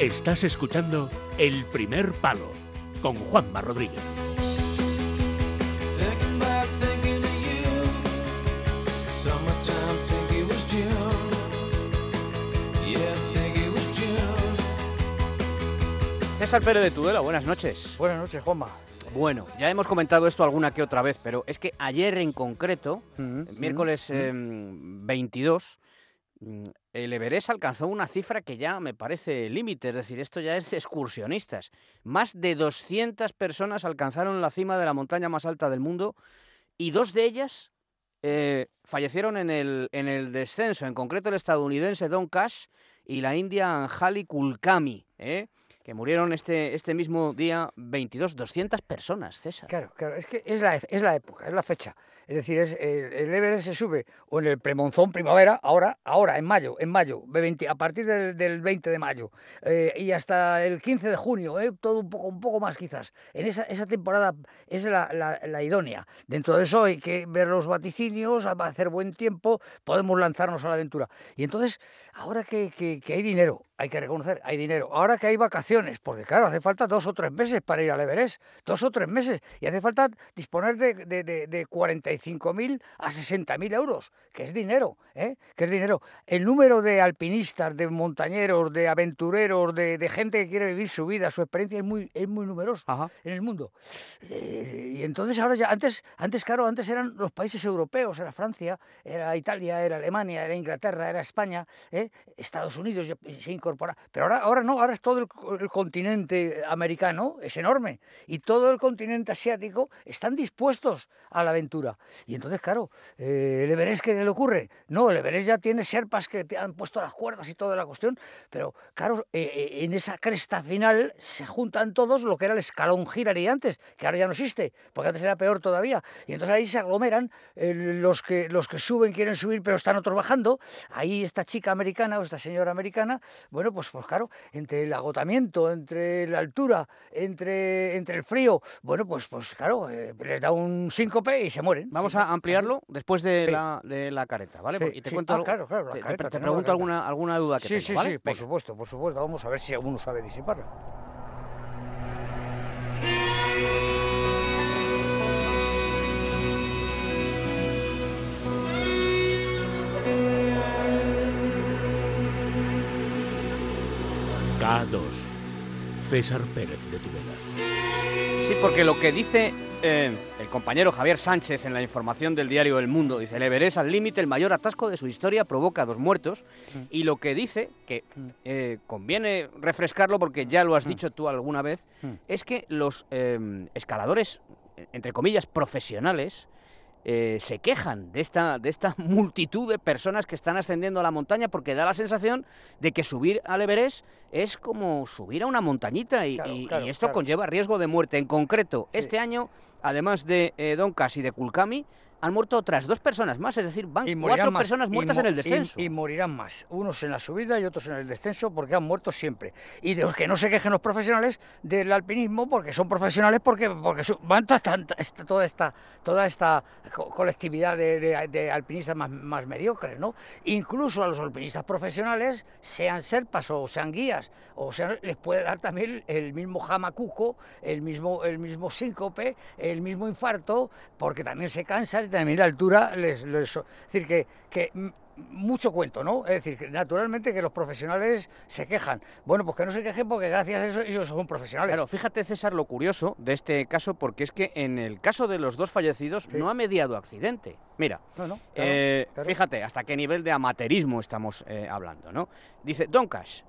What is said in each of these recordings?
Estás escuchando El Primer Palo con Juanma Rodríguez. César Pérez de Tudela, buenas noches. Buenas noches, Juanma. Bueno, ya hemos comentado esto alguna que otra vez, pero es que ayer en concreto, Mm, miércoles mm, em, 22, mm, el Everest alcanzó una cifra que ya me parece límite, es decir, esto ya es excursionistas. Más de 200 personas alcanzaron la cima de la montaña más alta del mundo y dos de ellas eh, fallecieron en el, en el descenso, en concreto el estadounidense Don Cash y la india Anjali Kulkami, ¿eh? Murieron este, este mismo día 22, 200 personas, César. Claro, claro, es que es la, es la época, es la fecha. Es decir, es, el, Everest se sube o en el premonzón primavera, ahora, ahora en mayo, en mayo, de 20 a partir del, del 20 de mayo eh, y hasta el 15 de junio, eh, todo un poco, un poco más quizás. En esa, esa temporada es la, la- idónea. Dentro de eso hay que ver los vaticinios, va a hacer buen tiempo, podemos lanzarnos a la aventura. Y entonces, ahora que- que hay dinero, hay que reconocer, hay dinero. Ahora que hay vacaciones, porque claro, hace falta dos o tres meses para ir al Everest, dos o tres meses, y hace falta disponer de, de, de, de 45.000 a 60.000 euros, que es dinero, ¿eh? que es dinero. El número de alpinistas, de montañeros, de aventureros, de, gente que quiere vivir su vida, su experiencia es muy, es muy numeroso Ajá. en el mundo. Eh, y entonces ahora ya, antes, antes, claro, antes eran los países europeos, era Francia, era Italia, era Alemania, era Inglaterra, era España, ¿eh? Estados Unidos ya se incorpora. Pero ahora, ahora no, ahora es todo el, el continente americano, es enorme, y todo el continente asiático están dispuestos a la aventura. Y entonces, claro, eh, el Everest, ¿qué le ocurre? No, el Everest ya tiene serpas que te han puesto las cuerdas y toda la cuestión, pero claro, eh, eh, en esa cresta final se juntan todos lo que era el escalón Girari antes, que ahora ya no existe, porque antes era peor todavía. Y entonces ahí se aglomeran eh, los, que, los que suben, quieren subir, pero están otros bajando. Ahí esta chica americana o esta señora americana, bueno, pues, pues claro, entre el agotamiento, entre la altura, entre, entre el frío, bueno, pues, pues claro, eh, les da un síncope y se mueren. Vamos a ampliarlo después de, Sí. la, de la careta, ¿vale? Sí, y te sí. cuento Ah, claro, claro, la te- careta, pregunto alguna, alguna duda que Sí, tengo, sí, ¿vale? sí, por Venga. supuesto, por supuesto. Vamos a ver si alguno sabe disiparla. César Pérez de Tudela. Sí, porque lo que dice eh, el compañero Javier Sánchez en la información del diario El Mundo, dice, el Everest al límite, el mayor atasco de su historia, provoca dos muertos. Mm. Y lo que dice, que Mm. eh, conviene refrescarlo porque ya lo has dicho tú alguna vez, Mm. es que los eh, escaladores, entre comillas, profesionales, eh, se quejan de esta, de esta multitud de personas que están ascendiendo a la montaña porque da la sensación de que subir al Everest es como subir a una montañita y, Claro, y- y claro, esto claro. conlleva riesgo de muerte. En concreto, Sí. este año, además de eh, Doncas y de Kulkami, han muerto otras dos personas más, es decir, van cuatro más, personas muertas en el descenso. Y, morirán más. Unos en la subida y otros en el descenso porque han muerto siempre. Y de los que no se quejen los profesionales del alpinismo porque son profesionales porque, porque su- van toda esta, esta- toda esta, toda esta co- colectividad de, de- de alpinistas más, más mediocres, ¿no? Incluso a los alpinistas profesionales, sean serpas o sean guías, o sea, les puede dar también el mismo jamacuco, el mismo, el mismo síncope, el mismo infarto, porque también se cansan la altura les... les- es decir, que, que mucho cuento, ¿no? Es decir, que naturalmente que los profesionales se quejan. Bueno, pues que no se quejen porque gracias a eso ellos son profesionales. Claro, fíjate César lo curioso de este caso, porque es que en el caso de los dos fallecidos Sí. no ha mediado accidente. Mira, No, no, claro, eh, claro. fíjate hasta qué nivel de amateurismo estamos eh, hablando, ¿no? Dice Don Cash,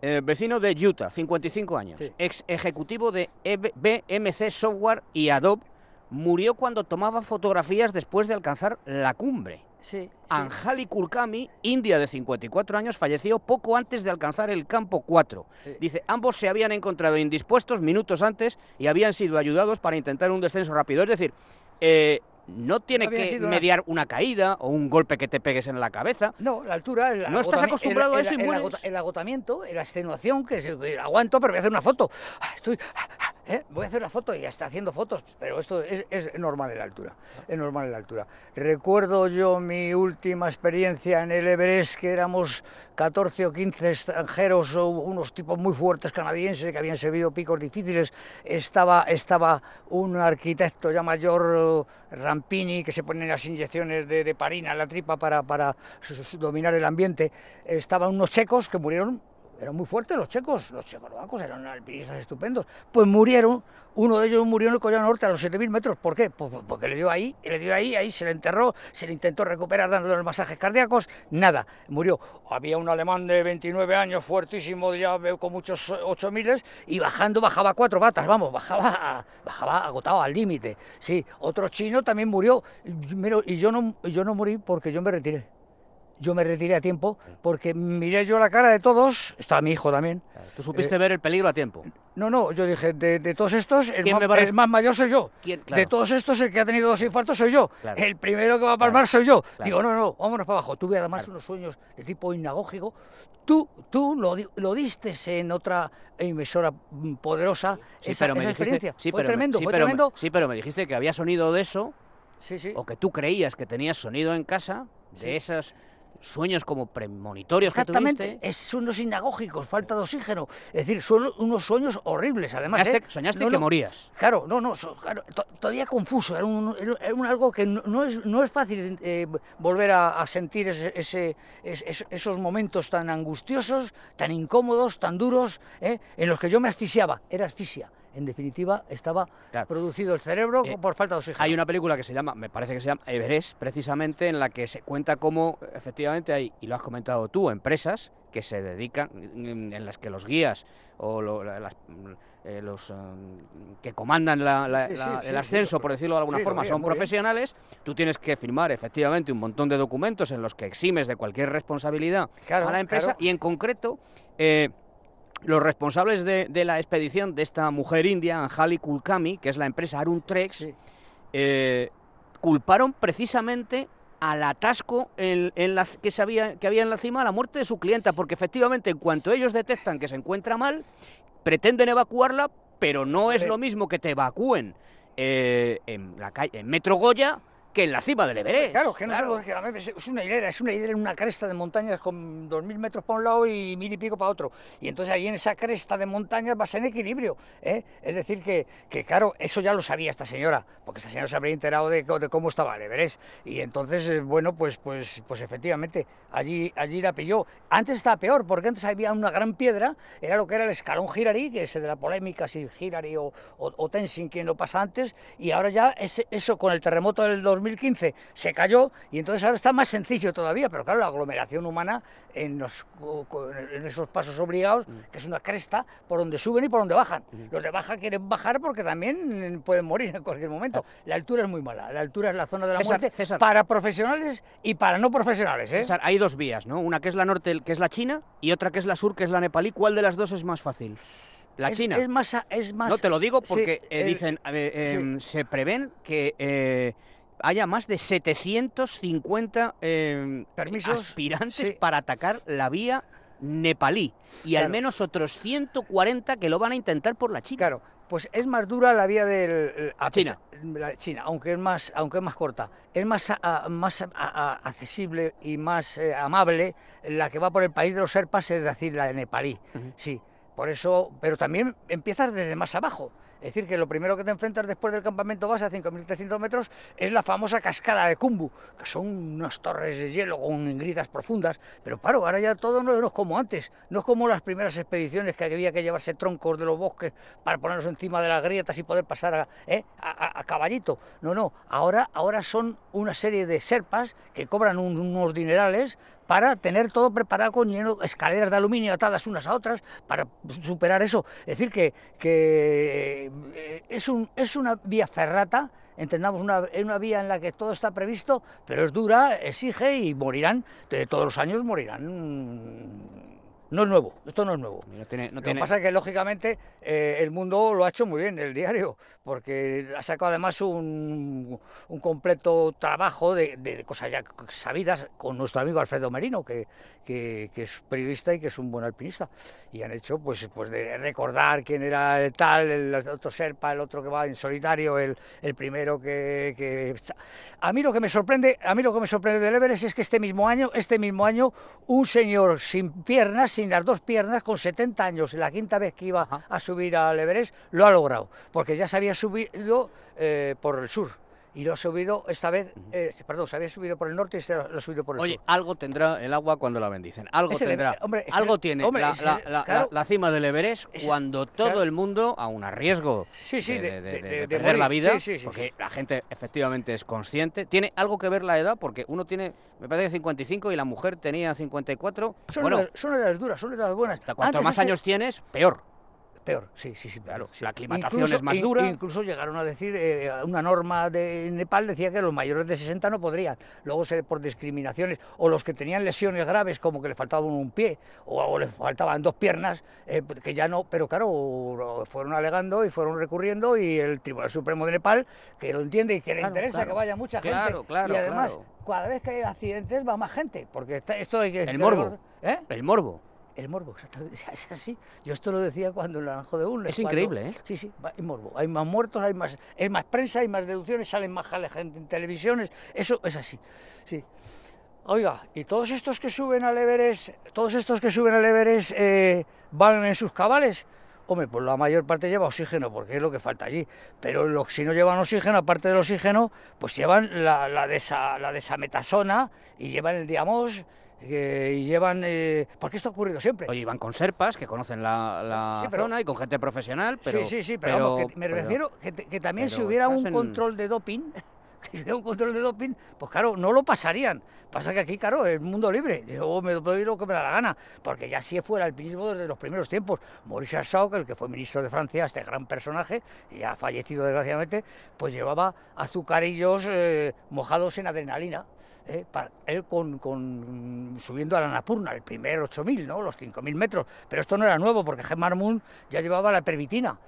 eh, vecino de Utah, 55 años, Sí. ex ejecutivo de EB BMC Software y Adobe, murió cuando tomaba fotografías después de alcanzar la cumbre. Sí, sí. Anjali Kulkami, india de 54 años, falleció poco antes de alcanzar el campo 4. Sí. Dice, ambos se habían encontrado indispuestos minutos antes y habían sido ayudados para intentar un descenso rápido. Es decir, eh, no tiene que una- mediar una caída o un golpe que te pegues en la cabeza. No, la altura. El No estás acostumbrado a el- eso y el, mueres. agota- el agotamiento, la extenuación, que que aguanto, pero voy a hacer una foto. Ah, Estoy. ¿Eh? Voy a hacer una foto y ya está haciendo fotos, pero esto es, es normal en la altura, es normal en la altura. Recuerdo yo mi última experiencia en el Everest, que éramos 14 o 15 extranjeros, unos tipos muy fuertes canadienses que habían servido picos difíciles. Estaba, estaba un arquitecto ya mayor, Rampini, que se ponen las inyecciones de, de parina en la tripa para, para dominar el ambiente. Estaban unos checos que murieron eran muy fuertes los checos, los checoslovacos eran alpinistas estupendos. Pues murieron, uno de ellos murió en el Collado Norte a los 7.000 metros. ¿Por qué? Pues porque le dio ahí, le dio ahí, ahí se le enterró, se le intentó recuperar dándole los masajes cardíacos, nada, murió. Había un alemán de 29 años, fuertísimo, ya veo con muchos 8.000 y bajando bajaba cuatro patas, vamos, bajaba, bajaba agotado al límite. Sí, otro chino también murió, y yo no, yo no morí porque yo me retiré yo me retiré a tiempo porque miré yo la cara de todos, estaba mi hijo también. Tú supiste ver el peligro a tiempo. No, no, yo dije, de, de todos estos, el ¿Quién más, me va a res- el más mayor soy yo. ¿Quién? De Claro. todos estos, el que ha tenido dos infartos soy yo. Claro. El primero que va a palmar Claro. soy yo. Claro. Digo, no, no, vámonos para abajo. Tuve además Claro. unos sueños de tipo inagógico. Tú, tú lo, lo diste en otra emisora poderosa, Sí, esa, pero me esa dijiste, experiencia. sí, fue pero me- tremendo, sí, fue pero me- sí, pero me dijiste que había sonido de eso, Sí, sí. o que tú creías que tenías sonido en casa, de Sí. Sueños como premonitorios que Exactamente, tuviste. es sueños inagógicos, falta de oxígeno. Es decir, son unos sueños horribles, además. Soñaste, ¿eh? soñaste No, que no, morías. Claro, no, no, so- claro, to- todavía confuso, era, un, era- un algo que no, no es, no es fácil eh, volver a, a sentir ese, ese- es- es- esos momentos tan angustiosos, tan incómodos, tan duros, ¿eh? en los que yo me asfixiaba, era asfixia. En definitiva, estaba Claro. producido el cerebro Eh, por falta de oxígeno. Hay una película que se llama, me parece que se llama Everest, precisamente, en la que se cuenta cómo efectivamente hay, y lo has comentado tú, empresas que se dedican, en en las que los guías o lo- las, mm, eh, los eh, que comandan la- la- Sí, sí, la- sí, el ascenso, por decirlo de alguna forma, son bien. profesionales, tú tienes que firmar efectivamente un montón de documentos en los que eximes de cualquier responsabilidad Claro, a la empresa claro. y en concreto... eh, los responsables de, de la expedición de esta mujer india, Anjali Kulkami, que es la empresa Arun Treks, Sí. eh, culparon precisamente al atasco en, en la, que, se había, que había en la cima a la muerte de su clienta, porque efectivamente en cuanto ellos detectan que se encuentra mal, pretenden evacuarla, pero no es lo mismo que te evacúen eh, en la calle, en Metro Goya, que en la cima del Everest. Claro, que no Claro. es algo que es una hilera, es una hilera en una cresta de montañas con 2.000 metros para un lado y mil y pico para otro. Y entonces ahí en esa cresta de montañas vas en equilibrio. ¿eh? Es decir, que, que claro, eso ya lo sabía esta señora, porque esta señora se habría enterado de, de cómo estaba el Everest. Y entonces, eh, bueno, pues, pues, pues efectivamente, allí, allí la pilló. Antes estaba peor, porque antes había una gran piedra, era lo que era el escalón Girari, que es de la polémica si Girari o, o, o Tenzin, quién lo pasa antes, y ahora ya eso con el terremoto del 2015 se cayó, y entonces ahora está más sencillo todavía, pero claro, la aglomeración humana en, los, en esos pasos obligados, que es una cresta, por donde suben y por donde bajan. Los de baja quieren bajar porque también mm, pueden morir en cualquier momento. La altura es muy mala, la altura es la zona de la César, muerte César. para profesionales y para no profesionales. ¿eh? César, hay dos vías, ¿no? Una que es la norte, que es la china, y otra que es la sur, que es la nepalí. ¿Cuál de las dos es más fácil? La china. Es más, es más No te lo digo sí, porque eh, dicen, sí. em, se prevén que eh, haya más de 750 em, Permisos, aspirantes sí. para atacar la vía nepalí y al menos otros 140 que lo van a intentar por la China. Claro, pues es más dura la vía del a China. la China, aunque es más, aunque es más corta, es más, a- más a- a- accesible y más eh, amable la que va por el país de los serpas, es decir, la de nepalí. Sí, por eso, pero también empiezas desde más abajo. Es decir, que lo primero que te enfrentas después del campamento base a 5.300 metros es la famosa cascada de Kumbu, que son unas torres de hielo con grietas profundas. Pero claro, ahora ya todo no, es como antes. No es como las primeras expediciones que había que llevarse troncos de los bosques para ponerlos encima de las grietas y poder pasar a, ¿eh? caballito. No, no. Ahora, ahora son una serie de serpas que cobran un- unos dinerales para tener todo preparado con lleno, escaleras de aluminio atadas unas a otras para superar eso. Es decir, que, que eh, es, un, es una vía ferrata, entendamos, una, es una vía en la que todo está previsto, pero es dura, exige y morirán, de todos los años morirán. No es nuevo, esto no es nuevo. No tiene, no Lo que tiene- pasa es que, lógicamente, eh, el mundo lo ha hecho muy bien, el diario, porque ha sacado además un, un completo trabajo de, de cosas ya sabidas con nuestro amigo Alfredo Merino, que, que, que es periodista y que es un buen alpinista. Y han hecho, pues, pues de recordar quién era el tal, el otro Serpa, el otro que va en solitario, el, el primero que, que... A mí lo que me sorprende, a mí lo que me sorprende del Everest es que este mismo año, este mismo año, un señor sin piernas, sin las dos piernas, con 70 años, la quinta vez que iba a subir al Everest, lo ha logrado, porque ya se había subido eh, por el sur. Y lo ha subido esta vez, eh, perdón, se había subido por el norte y se lo ha subido por el Oye, sur. algo tendrá el agua cuando la bendicen. Algo tendrá. hombre, algo tiene hombre, la, es la- el- la- claro. la cima del Everest Es- cuando todo claro. el mundo, aún a riesgo Sí, sí, de, de- de- de- de- de- de de perder la vida, Sí, porque la gente efectivamente es consciente. ¿Tiene algo que ver la edad? Porque uno tiene, me parece que 55 y la mujer tenía 54. Son, bueno, edades, son edades duras, son edades buenas. cuanto Antes más ese- años tienes, peor. Peor, sí, sí, sí. Claro, sí. la aclimatación Incluso- es más dura. Incluso llegaron a decir, eh, una norma de Nepal decía que los mayores de 60 no podrían. Luego se, por discriminaciones, o los que tenían lesiones graves, como que les faltaba un pie, o, o les faltaban dos piernas, eh, que ya no, pero claro, fueron alegando y fueron recurriendo y el Tribunal Supremo de Nepal, que lo entiende y que le interesa claro. que vaya mucha gente. Claro, claro, y además, claro. cada vez que hay accidentes va más gente, porque está- esto hay que... El morbo. ¿Eh? El morbo. El morbo, exactamente. Es así. Yo esto lo decía cuando el Naranjo de Unles. Es increíble, ¿eh? Sí, sí, hay morbo. Hay más muertos, hay más, hay más prensa, hay más deducciones, salen más jale- gente en televisiones. Eso es así. Sí. Oiga, y todos estos que suben al Everest, todos estos que suben al Everest eh, van en sus cabales. Hombre, pues la mayor parte lleva oxígeno, porque es lo que falta allí. Pero los, si no llevan oxígeno, aparte del oxígeno, pues llevan la, la, desa- la desametasona y llevan el diamos eh, y llevan... eh, porque esto ha ocurrido siempre. Oye, iban con serpas que conocen la, la Sí, pero- zona y con gente profesional, pero. sí, sí, sí, pero, vamos, que me pero- refiero que, también si hubiera un en- control de doping, que hubiera un control de doping, pues claro, no lo pasarían. Pasa que aquí, claro, es mundo libre. Yo me doy lo que me da la gana, porque ya sí fue el alpinismo desde los primeros tiempos. Maurice Arsault, el que fue ministro de Francia, este gran personaje, y ya fallecido desgraciadamente, pues llevaba azucarillos eh, mojados en adrenalina. Eh, él con, subiendo a la Napurna, el primer 8.000, ¿no? los 5.000 metros. Pero esto no era nuevo, porque Gemar ya llevaba la pervitina.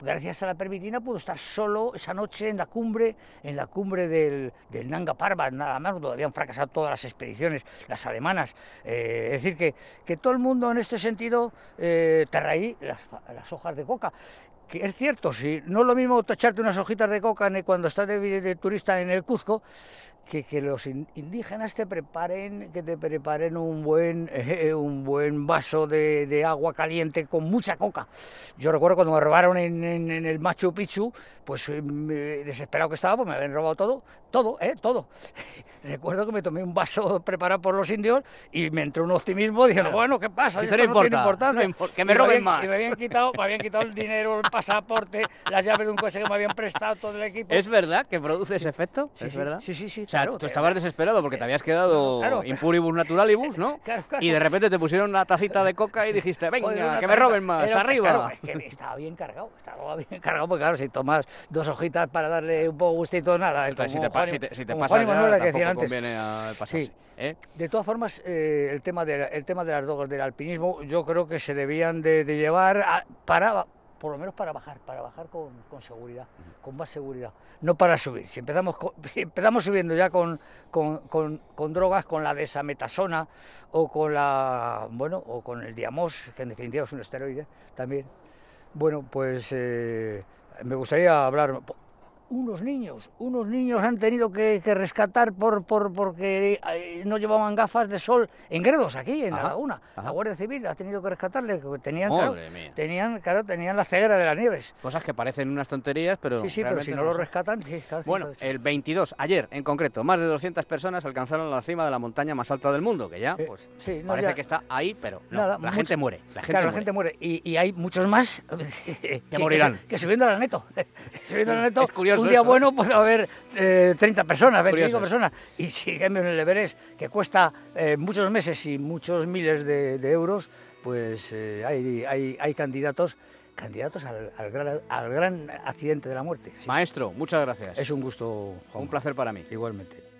Gracias a la pervitina pudo estar solo esa noche en la cumbre, en la cumbre del, del Nanga Parbat, nada más, donde habían fracasado todas las expediciones, las alemanas. Eh, es decir, que, que todo el mundo en este sentido eh, te raí las, hojas de coca. Que es cierto, si no es lo mismo echarte unas hojitas de coca cuando estás de, de turista en el Cuzco, que, que los in- indígenas te preparen, que te preparen un buen, eh, un buen vaso de, de agua caliente con mucha coca. Yo recuerdo cuando me robaron en, en- en el Machu Picchu, pues eh, me- desesperado que estaba, pues me habían robado todo, todo, ¿eh? Todo. Recuerdo que me tomé un vaso preparado por los indios y me entró un optimismo diciendo, Claro. bueno, ¿qué pasa? Esto no no tiene importa, no importancia". impor- que me roben habían- más. Y me habían quitado, me habían quitado el dinero, el pasaporte, las llaves de un coche que me habían prestado todo el equipo. ¿Es verdad que produce ese efecto? Sí, ¿Es sí, verdad? Sí, sí, sí. Sea, claro, tú estabas desesperado porque te habías quedado Claro. impuribus naturalibus, ¿no? Claro, claro. Y de repente te pusieron una tacita de coca y dijiste, venga, que me roben más, arriba. claro, es que estaba bien cargado, estaba bien cargado, porque claro, si tomas dos hojitas para darle un poco gustito, nada. Entonces, si te, Juan si te, si y ya, Manuel, que tampoco decían antes. conviene a pasarse. Sí. ¿eh? De todas formas, eh, el, tema de, el tema de las drogas del alpinismo, yo creo que se debían de, de llevar a- para, por lo menos para bajar, para bajar con, con seguridad, con más seguridad, no para subir. Si empezamos, si empezamos subiendo ya con, con, con- con drogas, con la desametasona o con la, bueno, o con el diamos, que en definitiva es un esteroide también. Bueno, pues eh, me gustaría hablar. Unos niños, unos niños han tenido que, que rescatar por, por, porque eh, no llevaban gafas de sol en Gredos, aquí, en Ajá, la laguna. La ajá. Guardia Civil ha tenido que rescatarle, que tenían, claro, tenían, claro, tenían la ceguera de las nieves. Cosas que parecen unas tonterías, pero. sí, sí, pero si realmente no lo rescatan, sí, claro, Bueno, el 22, ayer en concreto, más de 200 personas alcanzaron la cima de la montaña más alta del mundo, que ya, pues, sí, no, parece ya- que está ahí, pero no, Nada, la mucho- gente muere. La gente claro, la gente muere. Y, y hay muchos más que, que- morirán. Que, subiendo al aneto. subiendo al aneto, Es curioso un día eso, ¿eh? bueno puede haber eh, 30 personas, 25 Curioso personas. Y si en el Everest, que cuesta eh, muchos meses y muchos miles de, de euros, pues eh, hay, hay, hay candidatos candidatos al, al gran, al gran accidente de la muerte. Sí. Maestro, muchas gracias. Es un gusto, Juan. un placer para mí. Igualmente.